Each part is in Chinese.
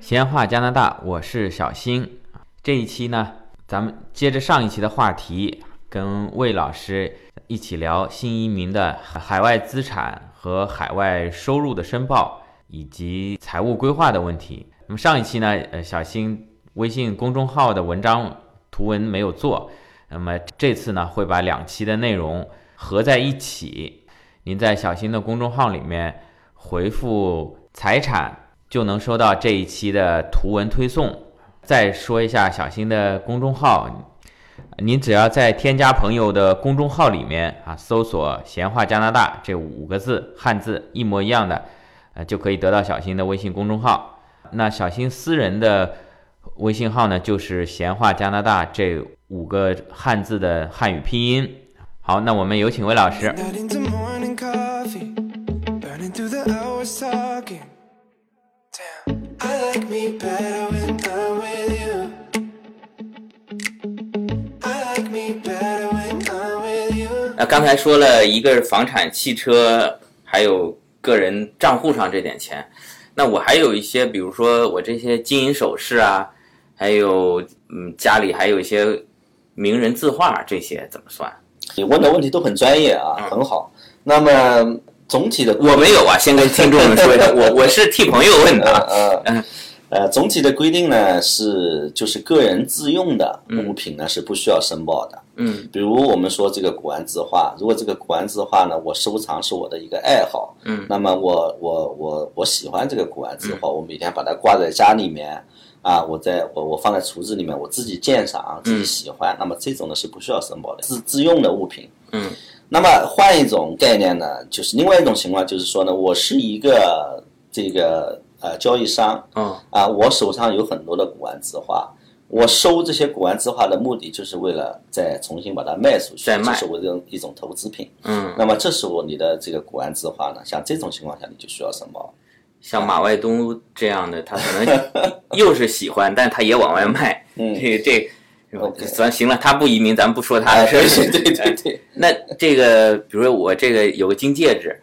闲话加拿大，我是小新。这一期呢，咱们接着上一期的话题，跟魏老师一起聊新移民的海外资产和海外收入的申报以及财务规划的问题。那么上一期呢，呃，小新微信公众号的文章图文没有做，那么这次呢，会把两期的内容合在一起。您在小新的公众号里面回复“财产”，就能收到这一期的图文推送。再说一下小新的公众号，您只要在添加朋友的公众号里面啊，搜索“闲话加拿大”这五个字，汉字一模一样的，呃，就可以得到小新的微信公众号。那小新私人的微信号呢，就是“闲话加拿大”这五个汉字的汉语拼音。好，那我们有请魏老师。那刚才说了一个是房产、汽车，还有个人账户上这点钱。那我还有一些，比如说我这些金银首饰啊，还有嗯家里还有一些名人字画，这些怎么算？你问的问题都很专业啊，嗯很好。那么总体的我没有啊，先跟听众们说一下，我我是替朋友问的啊。呃呃呃，总体的规定呢是就是个人自用的物品呢是不需要申报的。嗯。比如我们说这个古玩字画，如果这个古玩字画呢，我收藏是我的一个爱好，嗯，那么我我我我喜欢这个古玩字画，我每天把它挂在家里面，啊，我在我我放在橱子里面，我自己鉴赏，自己喜欢，那么这种呢是不需要申报的，自自用的物品。嗯，那么换一种概念呢，就是另外一种情况，就是说呢，我是一个这个呃交易商，哦啊，我手上有很多的古玩字画，我收这些古玩字画的目的就是为了再重新把它卖出去，再卖这是我的一种投资品。嗯，那么这时候你的这个古玩字画呢，像这种情况下你就需要什么。像马外东这样的，他可能 又是喜欢，但他也往外卖。嗯这这。咱行了，他不移民，咱不说他啊，的事儿。对对对对对，那这个，比如说我这个有个金戒指，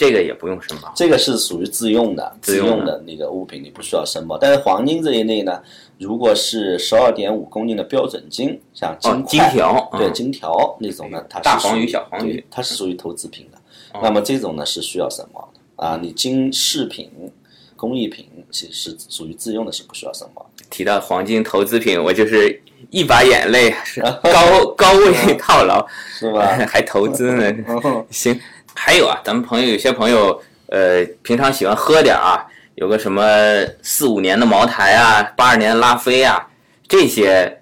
这个也不用申报。这个是属于自用的，自自用的那个物品你不需要申报。但是黄金这一类呢，如果是十二点五公斤的标准金，像金哦，金条，嗯对金条那种呢，它是大黄鱼属于小黄鱼它是属于投资品的。那么这种呢是需要申报的啊，你金饰品、工艺品其实是属于自用的，是不需要申报。提到黄金投资品，我就是一把眼泪，是高 高位套牢，是吧？还投资呢。行，还有啊，咱们朋友有些朋友，呃，平常喜欢喝点儿啊，有个什么四五年的茅台啊，八二年的拉菲啊，这些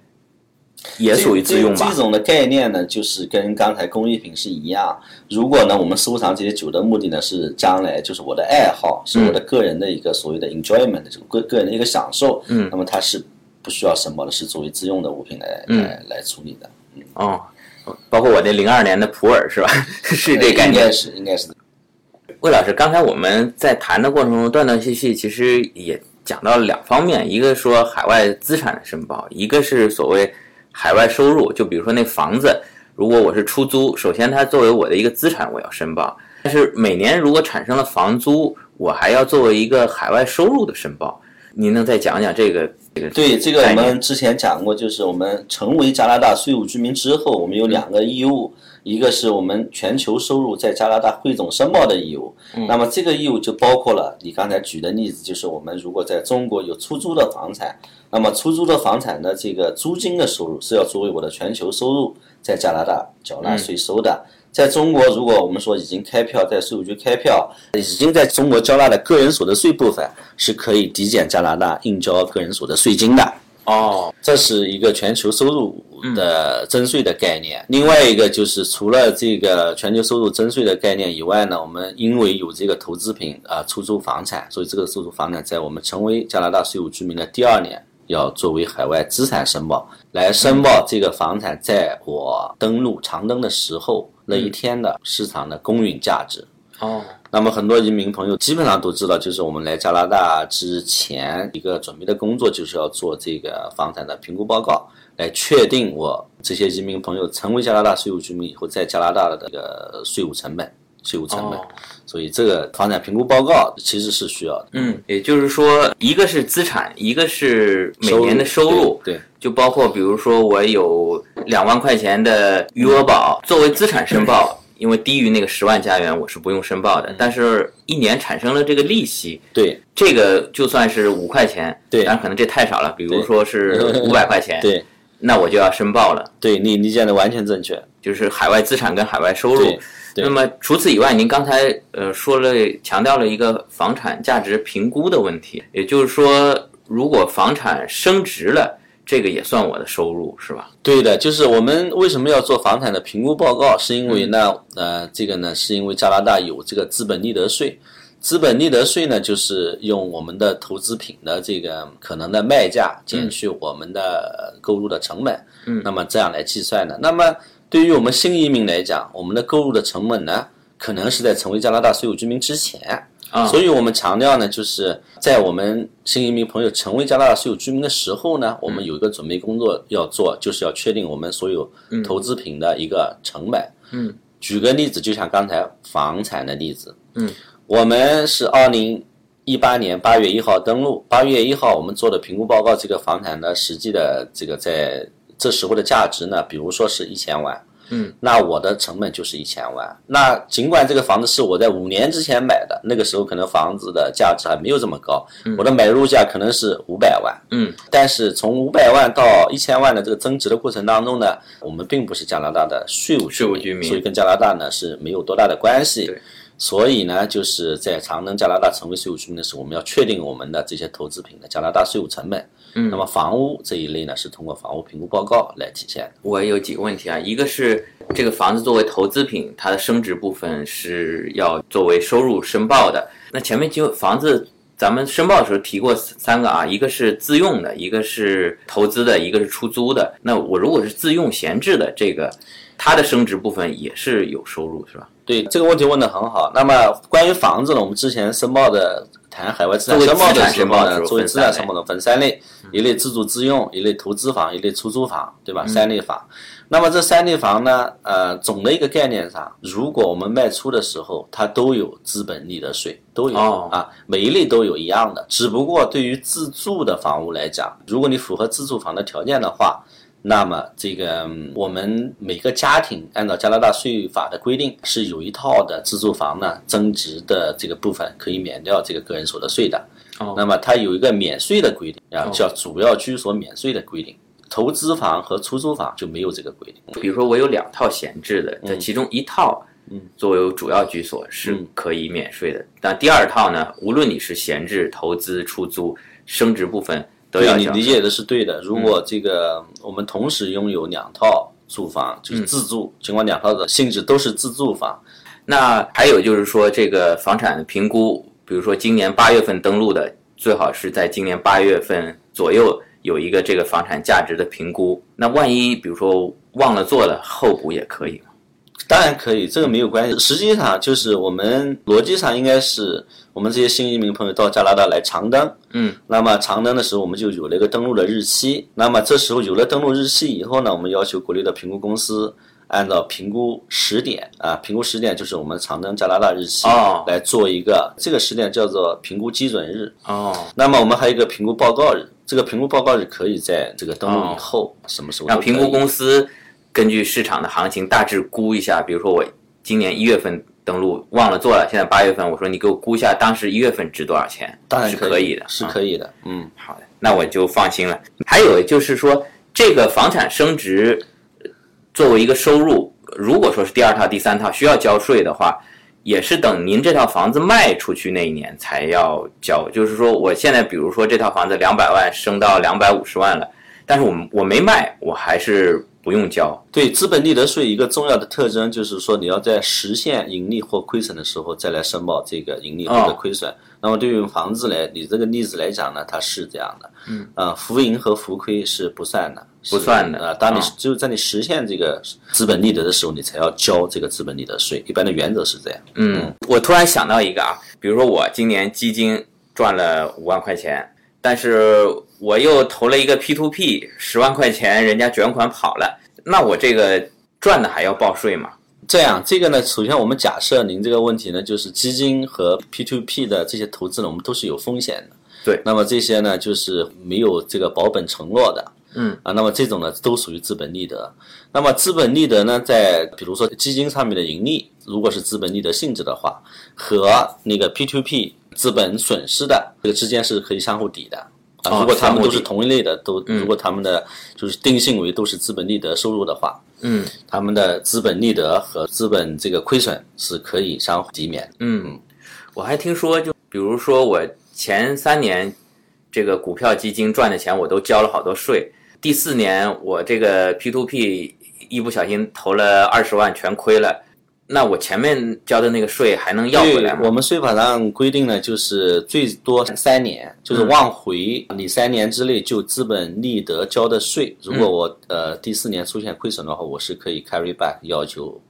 也属于自用吧这这？种的概念呢，就是跟刚才工艺品是一样。如果呢，我们收藏这些酒的目的呢，是将来就是我的爱好，是我的个人的一个所谓的 enjoyment，这个个个人的一个享受。嗯那么它是不需要什么的，是作为自用的物品来、嗯来来处理的。嗯哦，包括我那零二年的普洱是吧？是这概念应该。是应该是魏老师，刚才我们在谈的过程中断断续续，其实也讲到了两方面，一个说海外资产的申报，一个是所谓海外收入。就比如说那房子，如果我是出租，首先它作为我的一个资产，我要申报。但是每年如果产生了房租，我还要作为一个海外收入的申报。您能再讲讲这个这个？对这个我们之前讲过，就是我们成为加拿大税务居民之后，我们有两个义务，一个是我们全球收入在加拿大汇总申报的义务，那么这个义务就包括了你刚才举的例子，就是我们如果在中国有出租的房产，那么出租的房产的这个租金的收入是要作为我的全球收入在加拿大缴纳税收的。在中国，如果我们说已经开票，在税务局开票，已经在中国交纳的个人所得税部分是可以抵减加拿大应交个人所得税金的。哦，这是一个全球收入的征税的概念。另外一个就是除了这个全球收入征税的概念以外呢，我们因为有这个投资品啊、呃出租房产，所以这个出租房产在我们成为加拿大税务居民的第二年要作为海外资产申报，来申报这个房产在我登录长登的时候那一天的市场的公允价值。哦，那么很多移民朋友基本上都知道，就是我们来加拿大之前一个准备的工作，就是要做这个房产的评估报告，来确定我这些移民朋友成为加拿大税务居民以后，在加拿大的这个税务成本、税务成本。哦。所以这个房产评估报告其实是需要的。嗯，也就是说，一个是资产，一个是每年的收入，对，对。就包括比如说我有两万块钱的余额宝，作为资产申报，因为低于那个十万加元我是不用申报嗯。的，但是一年产生了这个利息，对。这个就算是五块钱，对。当然可能这太少了，比如说是 五百块钱，对。那我就要申报了，对，你理解的完全正确。就是海外资产跟海外收入。对那么除此以外，您刚才呃说了强调了一个房产价值评估的问题，也就是说，如果房产升值了，这个也算我的收入是吧？对的，就是我们为什么要做房产的评估报告，是因为呢，呃，这个呢，是因为加拿大有这个资本利得税。资本利得税呢，就是用我们的投资品的这个可能的卖价减去我们的购入的成本，嗯那么这样来计算的。那么对于我们新移民来讲，我们的购入的成本呢，可能是在成为加拿大税务居民之前，啊所以我们强调呢，就是在我们新移民朋友成为加拿大税务居民的时候呢，我们有一个准备工作要做，就是要确定我们所有投资品的一个成本。嗯，举个例子，就像刚才房产的例子。嗯，我们是二零一八年八月一号登陆，八月一号我们做的评估报告，这个房产的实际的这个在这时候的价值呢，比如说是一千万。嗯，那我的成本就是一千万。那尽管这个房子是我在五年之前买的，那个时候可能房子的价值还没有这么高，我的买入价可能是五百万。嗯，但是从五百万到一千万的这个增值的过程当中呢，我们并不是加拿大的税务税务居民所以跟加拿大呢是没有多大的关系对。所以呢，就是在长登加拿大成为税务居民的时候，我们要确定我们的这些投资品的加拿大税务成本。嗯那么房屋这一类呢，是通过房屋评估报告来体现的。我有几个问题啊，一个是这个房子作为投资品，它的升值部分是要作为收入申报的。那前面就房子咱们申报的时候提过三个啊，一个是自用的，一个是投资的，一个是出租的。那我如果是自用闲置的，这个它的升值部分也是有收入是吧？对这个问题问得很好。那么关于房子呢，我们之前申报的谈海外资产申报的时候呢，作为资产申报的分三类，一类自住自用，一类投资房，一类出租房，对吧？三类房。那么这三类房呢，呃，总的一个概念上，如果我们卖出的时候，它都有资本利得税，都有、哦啊，每一类都有一样的。只不过对于自住的房屋来讲，如果你符合自住房的条件的话，那么这个嗯我们每个家庭按照加拿大税法的规定，是有一套的自住房呢增值的这个部分可以免掉这个个人所得税的。哦那么它有一个免税的规定啊哦，叫主要居所免税的规定。投资房和出租房就没有这个规定。比如说我有两套闲置的，这其中一套。嗯作为主要居所是嗯可以免税的，但第二套呢，无论你是闲置、投资、出租，升值部分都要对，你理解的是对的。如果这个我们同时拥有两套住房，就是自住，尽管两套的性质都是自住房，那还有就是说，这个房产评估，比如说今年八月份登录的，最好是在今年八月份左右有一个这个房产价值的评估。那万一比如说忘了做了，后补也可以吗？当然可以，这个没有关系。实际上就是我们逻辑上应该是我们这些新移民朋友到加拿大来长登，嗯，那么长登的时候我们就有了一个登录的日期。那么这时候有了登录日期以后呢，我们要求国内的评估公司按照评估时点啊，评估时点就是我们长登加拿大日期哦来做一个，这个时点叫做评估基准日。哦，那么我们还有一个评估报告日，这个评估报告日可以在这个登录以后，什么时候？让评估公司根据市场的行情大致估一下，比如说我今年一月份登录忘了做了，现在八月份，我说你给我估一下当时一月份值多少钱，当然是可以的，啊是可以的，嗯。好的，那我就放心了。还有就是说，这个房产升值呃作为一个收入，如果说是第二套、第三套需要交税的话，也是等您这套房子卖出去那一年才要交。就是说，我现在比如说这套房子两百万升到两百五十万了，但是我我没卖，我还是不不用交。对资本利得税一个重要的特征就是说，你要在实现盈利或亏损的时候再来申报这个盈利或者亏损。那么对于房子来，你这个例子来讲呢，它是这样的。嗯。啊，浮盈和浮亏是不算的，不算的。啊，当你只有在你实现这个资本利得的时候，你才要交这个资本利得税。一般的原则是这样。嗯，我突然想到一个啊，比如说我今年基金赚了五万块钱，但是我又投了一个 P to P 十万块钱，人家卷款跑了，那我这个赚的还要报税吗？这样，这个呢，首先我们假设您这个问题呢，就是基金和 P to P 的这些投资呢，我们都是有风险的。对，那么这些呢，就是没有这个保本承诺的。嗯啊，那么这种呢，都属于资本利得。那么资本利得呢，在比如说基金上面的盈利，如果是资本利得性质的话，和那个 P to P 资本损失的这个之间是可以相互抵的。啊，如果他们都是同一类的，都如果他们的就是定性为都是资本利得收入的话。嗯，他们的资本利得和资本这个亏损是可以相互抵免。嗯，我还听说，就比如说我前三年这个股票基金赚的钱，我都交了好多税。第四年我这个 P to P 一不小心投了二十万，全亏了。那我前面交的那个税还能要回来吗？我们税法上规定呢，就是最多三年，就是往回你三年之内就资本利得交的税。如果我呃第四年出现亏损的话，我是可以 carry back 要求，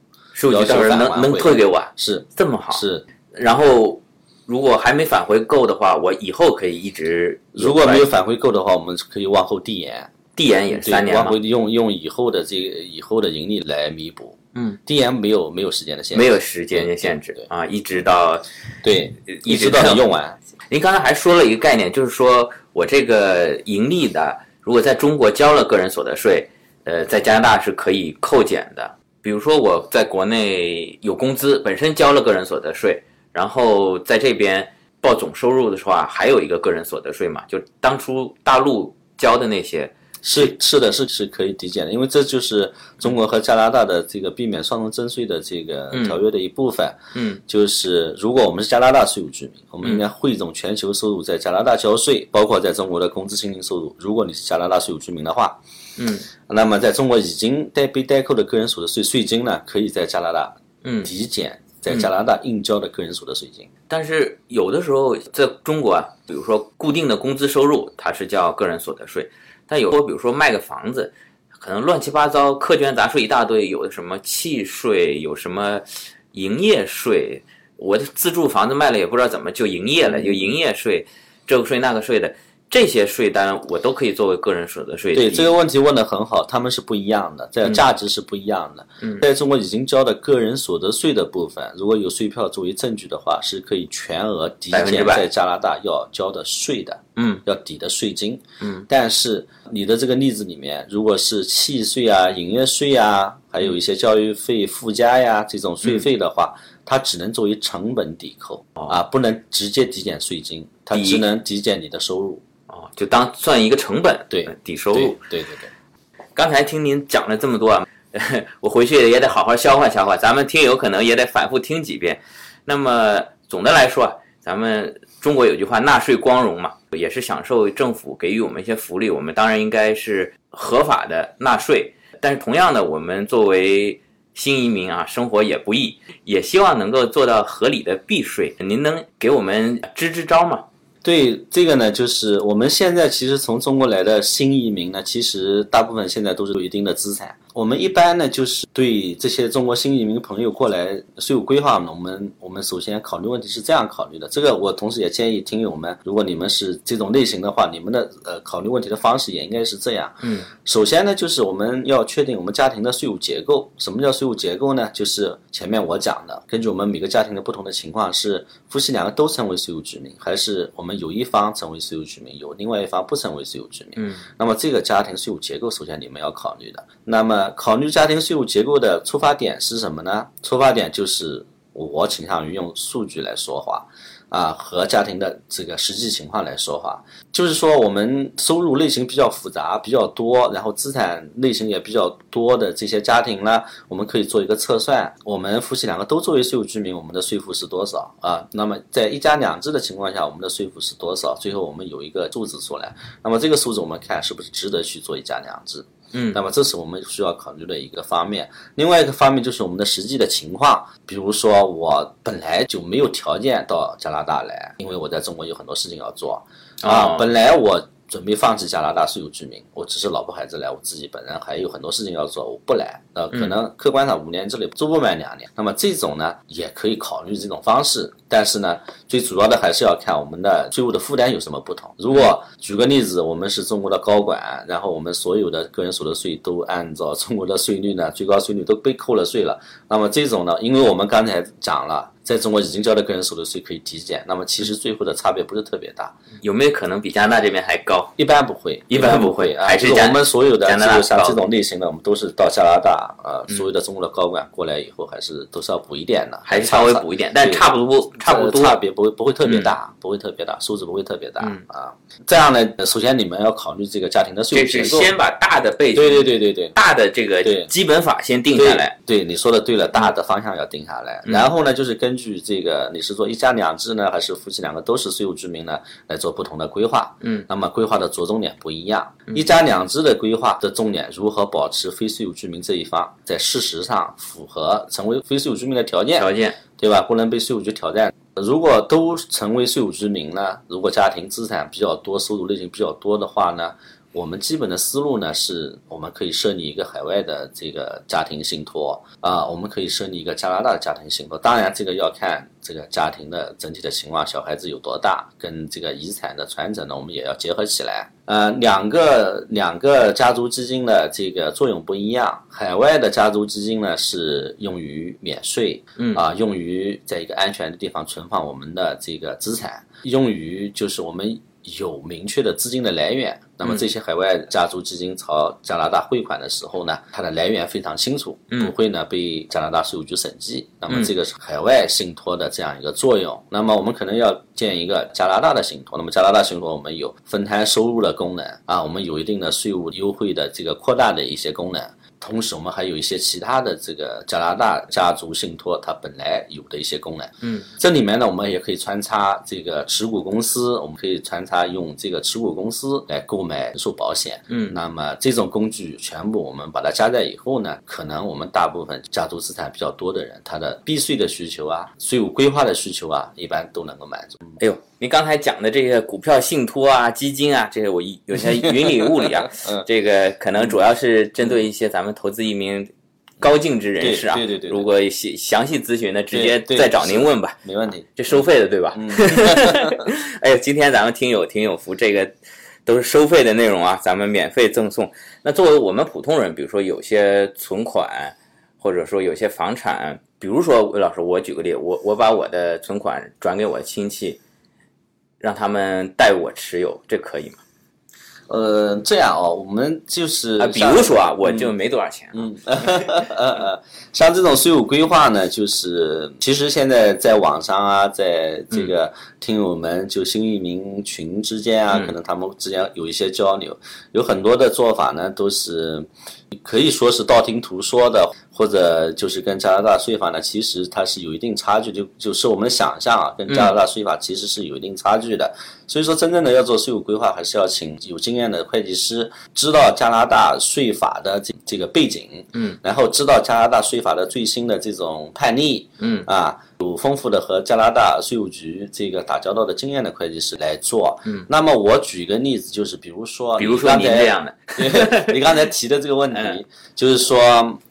要求能能退给我？是这么好？是。然后如果还没返回够的话，我以后可以一直。如果没有返回够的话，我们可以往后递延。递延也是三年往回用用以后的这个以后的盈利来弥补。嗯，，DM 没有没有时间的限制，没有时间的限制啊，一直到对，一直到你用完。您刚才还说了一个概念，就是说我这个盈利的，如果在中国交了个人所得税，呃，在加拿大是可以扣减的。比如说我在国内有工资，本身交了个人所得税，然后在这边报总收入的时候啊，还有一个个人所得税嘛，就当初大陆交的那些。是是的，是是可以抵减的，因为这就是中国和加拿大的这个避免双重征税的这个条约的一部分。嗯，就是如果我们是加拿大税务居民，我们应该汇总全球收入在加拿大交税，包括在中国的工资薪金收入。如果你是加拿大税务居民的话，嗯，那么在中国已经代被代扣的个人所得税税金呢，可以在加拿大嗯抵减在加拿大应交的个人所得税金。但是有的时候在中国啊，比如说固定的工资收入，它是叫个人所得税。但有时候，比如说卖个房子，可能乱七八糟，苛捐杂税一大堆，有的什么契税，有什么营业税，我的自住房子卖了也不知道怎么就营业了，有营业税，这个税那个税的。这些税单我都可以作为个人所得税。对这个问题问得很好，他们是不一样的，在价值是不一样的。嗯，在中国已经交的个人所得税的部分，如果有税票作为证据的话，是可以全额抵减在加拿大要交的税的。嗯，要抵的税金。嗯，但是你的这个例子里面，如果是契税啊、营业税啊，还有一些教育费附加呀这种税费的话，它只能作为成本抵扣啊，不能直接抵减税金，它只能抵减你的收入。哦，就当算一个成本，对，抵收入，对对对。刚才听您讲了这么多啊，我回去也得好好消化消化，咱们听友可能也得反复听几遍。那么总的来说，咱们中国有句话，纳税光荣嘛，也是享受政府给予我们一些福利，我们当然应该是合法的纳税。但是同样的，我们作为新移民啊，生活也不易，也希望能够做到合理的避税。您能给我们支支招吗？对这个呢，就是我们现在其实从中国来的新移民呢，其实大部分现在都是有一定的资产。我们一般呢，就是对这些中国新移民朋友过来税务规划呢，我们我们首先考虑问题是这样考虑的。这个我同时也建议听友们，如果你们是这种类型的话，你们的呃考虑问题的方式也应该是这样。嗯，首先呢，就是我们要确定我们家庭的税务结构。什么叫税务结构呢？就是前面我讲的，根据我们每个家庭的不同的情况，是夫妻两个都成为税务居民，还是我们有一方成为税务居民，有另外一方不成为税务居民。嗯，那么这个家庭税务结构，首先你们要考虑的。那么考虑家庭税务结构的出发点是什么呢？出发点就是我倾向于用数据来说话，啊，和家庭的这个实际情况来说话。就是说，我们收入类型比较复杂、比较多，然后资产类型也比较多的这些家庭呢，我们可以做一个测算。我们夫妻两个都作为税务居民，我们的税负是多少啊？那么在一家两制的情况下，我们的税负是多少？最后我们有一个数字出来。那么这个数字我们看是不是值得去做一家两制？嗯那么这是我们需要考虑的一个方面。另外一个方面就是我们的实际的情况，比如说我本来就没有条件到加拿大来，因为我在中国有很多事情要做啊哦，本来我。准备放弃加拿大税务居民，我只是老婆孩子来，我自己本人还有很多事情要做，我不来。呃，可能客观上五年之内做不满两年，那么这种呢也可以考虑这种方式，但是呢，最主要的还是要看我们的税务的负担有什么不同。如果举个例子，我们是中国的高管，然后我们所有的个人所得税都按照中国的税率呢，最高税率都被扣了税了，那么这种呢，因为我们刚才讲了。在中国已经交的个人所得税可以抵减，那么其实最后的差别不是特别大，有没有可能比加拿大这边还高？一般不会，一般不会啊。还是是我们所有的像这种类型的，我们都是到加拿大，呃，所有的中国的高管过来以后，还是都是要补一点的，还是稍微补一点，但差不多，差不多。差别不会不会特别大，不会特别大，数字不会特别大嗯啊。这样呢，首先你们要考虑这个家庭的税这是务结构。先把大的背景，对对对对对。大的这个对基本法先定下来。对，你说的对了，大的方向要定下来。嗯然后呢，就是根据这个你是做一家两制呢，还是夫妻两个都是税务居民呢，来做不同的规划。嗯，那么规划的着重点不一样。一家两制的规划的重点如何保持非税务居民这一方在事实上符合成为非税务居民的条件，条件，对吧？不能被税务局挑战。如果都成为税务居民呢，如果家庭资产比较多、收入类型比较多的话呢，我们基本的思路呢是，我们可以设立一个海外的这个家庭信托啊，我们可以设立一个加拿大的家庭信托。当然，这个要看这个家庭的整体的情况，小孩子有多大，跟这个遗产的传承呢，我们也要结合起来。呃，两个两个家族基金的这个作用不一样。海外的家族基金呢是用于免税，嗯啊，用于在一个安全的地方存放我们的这个资产，用于就是我们有明确的资金的来源。那么这些海外家族基金朝加拿大汇款的时候呢，它的来源非常清楚，不会呢被加拿大税务局审计。那么这个是海外信托的这样一个作用。那么我们可能要建一个加拿大的信托。那么加拿大信托我们有分摊收入的功能啊，我们有一定的税务优惠的这个扩大的一些功能。同时，我们还有一些其他的这个加拿大家族信托它本来有的一些功能。嗯，这里面呢，我们也可以穿插这个持股公司，我们可以穿插用这个持股公司来购买人寿保险。嗯那么这种工具全部我们把它加在以后呢，可能我们大部分家族资产比较多的人，他的避税的需求啊、税务规划的需求啊，一般都能够满足。哎呦，您刚才讲的这些股票信托啊、基金啊，这些我一有些云里雾里啊，嗯这个可能主要是针对一些咱们投资移民高净值人士啊。对对对如果详详细咨询的，直接再找您问吧。没问题。这收费的对吧？嗯 哎呀，今天咱们听友挺有福这个都是收费的内容啊，咱们免费赠送。那作为我们普通人，比如说有些存款，或者说有些房产，比如说魏老师，我举个例，我我把我的存款转给我的亲戚，让他们代我持有，这可以吗？呃，这样哦，我们就是啊，比如说啊，我就没多少钱，嗯，像这种税务规划呢，就是其实现在在网上啊，在这个听友们就新移民群之间啊，嗯。可能他们之间有一些交流，有很多的做法呢，都是可以说是道听途说的，或者就是跟加拿大税法呢，其实它是有一定差距，就就是我们的想象啊，跟加拿大税法其实是有一定差距的。所以说，真正的要做税务规划，还是要请有经验的会计师，知道加拿大税法的这这个背景，嗯，然后知道加拿大税法的最新的这种判例，嗯啊，有丰富的和加拿大税务局这个打交道的经验的会计师来做。嗯，那么我举个例子，就是比如说，比如说你刚才您这样的，你刚才提的这个问题，嗯就是说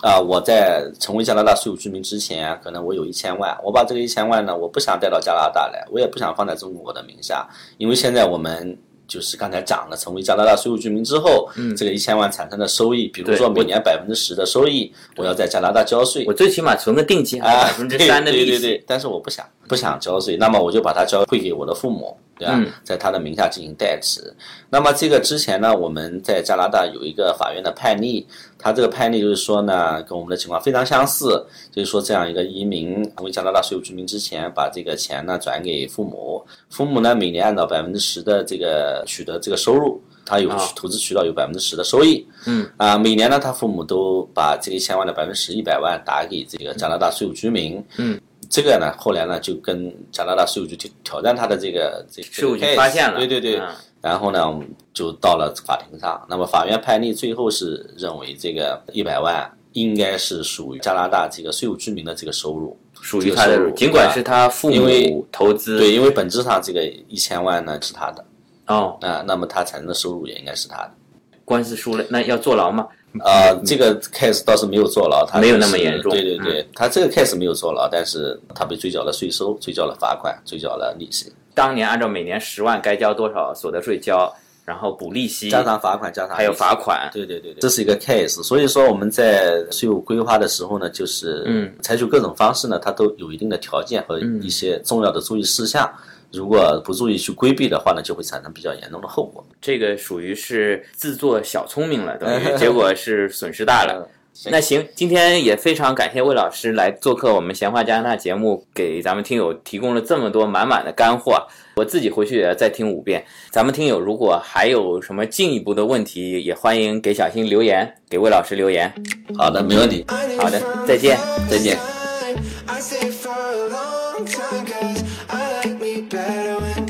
啊、我在成为加拿大税务居民之前，可能我有一千万，我把这个一千万呢，我不想带到加拿大来，我也不想放在中国的名下，因为现在我们。就是刚才讲了，成为加拿大税务居民之后，嗯这个一千万产生的收益，比如说每年百分之十的收益，我要在加拿大交税。我最起码存个定金，啊，百分之三的利息。对对对对，但是我不想不想交税，那么我就把它交汇给我的父母，对吧？嗯在他的名下进行代持。那么这个之前呢，我们在加拿大有一个法院的判例，他这个判例就是说呢，跟我们的情况非常相似，就是说这样一个移民成为加拿大税务居民之前，把这个钱呢转给父母，父母呢每年按照百分之十的这个取得这个收入。他有啊。投资渠道有百分之十的收益，嗯。啊，每年呢，他父母都把这个一千万的百分之十一百万打给这个加拿大税务居民，嗯，这个呢，后来呢就跟加拿大税务局挑挑战他的这个这个税务局发现了。对对对，嗯然后呢我们就到了法庭上，那么法院判例最后是认为这个一百万应该是属于加拿大这个税务居民的这个收入，属于他的收入，尽管是他父母投资，对，因为本质上这个一千万呢是他的。哦，啊，那么他产生的收入也应该是他的。官司输了，那要坐牢吗？呃，这个 case 倒是没有坐牢，他没有那么严重。嗯对对。对，他这个 case 没有坐牢，但是他被追缴了税收，追缴了罚款，追缴了利息，当年按照每年十万该交多少所得税交，然后补利息，加上罚款，加上还有罚款，对对对对，这是一个 case，所以说我们在税务规划的时候呢，就是嗯采取各种方式呢，它都有一定的条件和一些重要的注意事项。如果不注意去规避的话呢，就会产生比较严重的后果。这个属于是自作小聪明了，等于 结果是损失大了。那行，今天也非常感谢魏老师来做客我们闲话加拿大节目，给咱们听友提供了这么多满满的干货。我自己回去也要再听五遍。咱们听友如果还有什么进一步的问题，也欢迎给小新留言，给魏老师留言。好的，没问题。好的，再见。再见。I stay for a long time cause I like me better when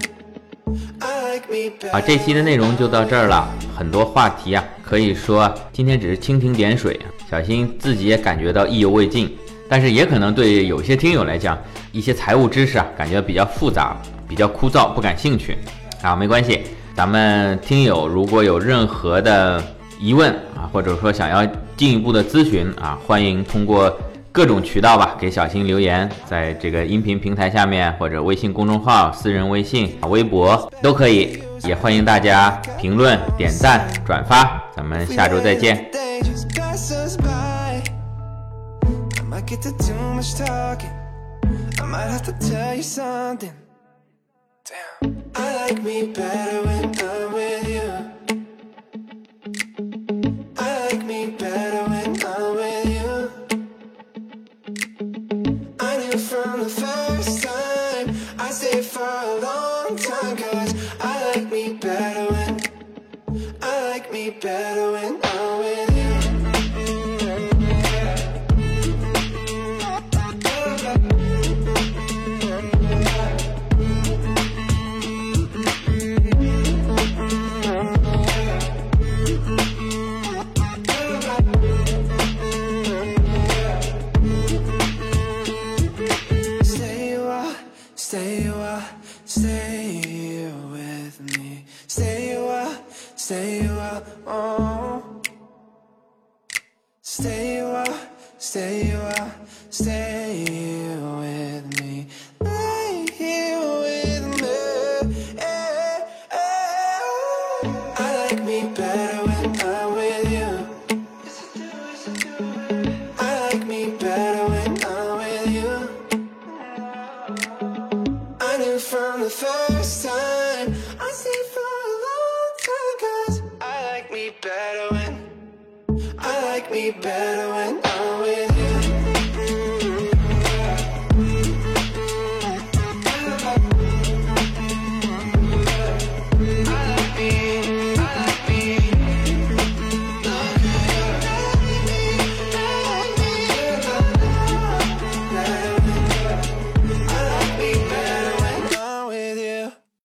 I like me better. 啊，这期的内容就到这儿了，很多话题啊，可以说今天只是蜻蜓点水，小新自己也感觉到意犹未尽，但是也可能对有些听友来讲，一些财务知识啊，感觉比较复杂，比较枯燥，不感兴趣啊，没关系，咱们听友如果有任何的疑问啊，或者说想要进一步的咨询啊，欢迎通过。各种渠道吧，给小新留言，在这个音频平台下面，或者微信公众号、私人微信、微博都可以。也欢迎大家评论、点赞、转发。咱们下周再见。Get to too much talking. I might have to tell you something. Damn. I like me better when I'm with you. I like me better when I'm with you. I knew from the first time I stayed for a long time I like me better when I like me better when I'm with you. baby.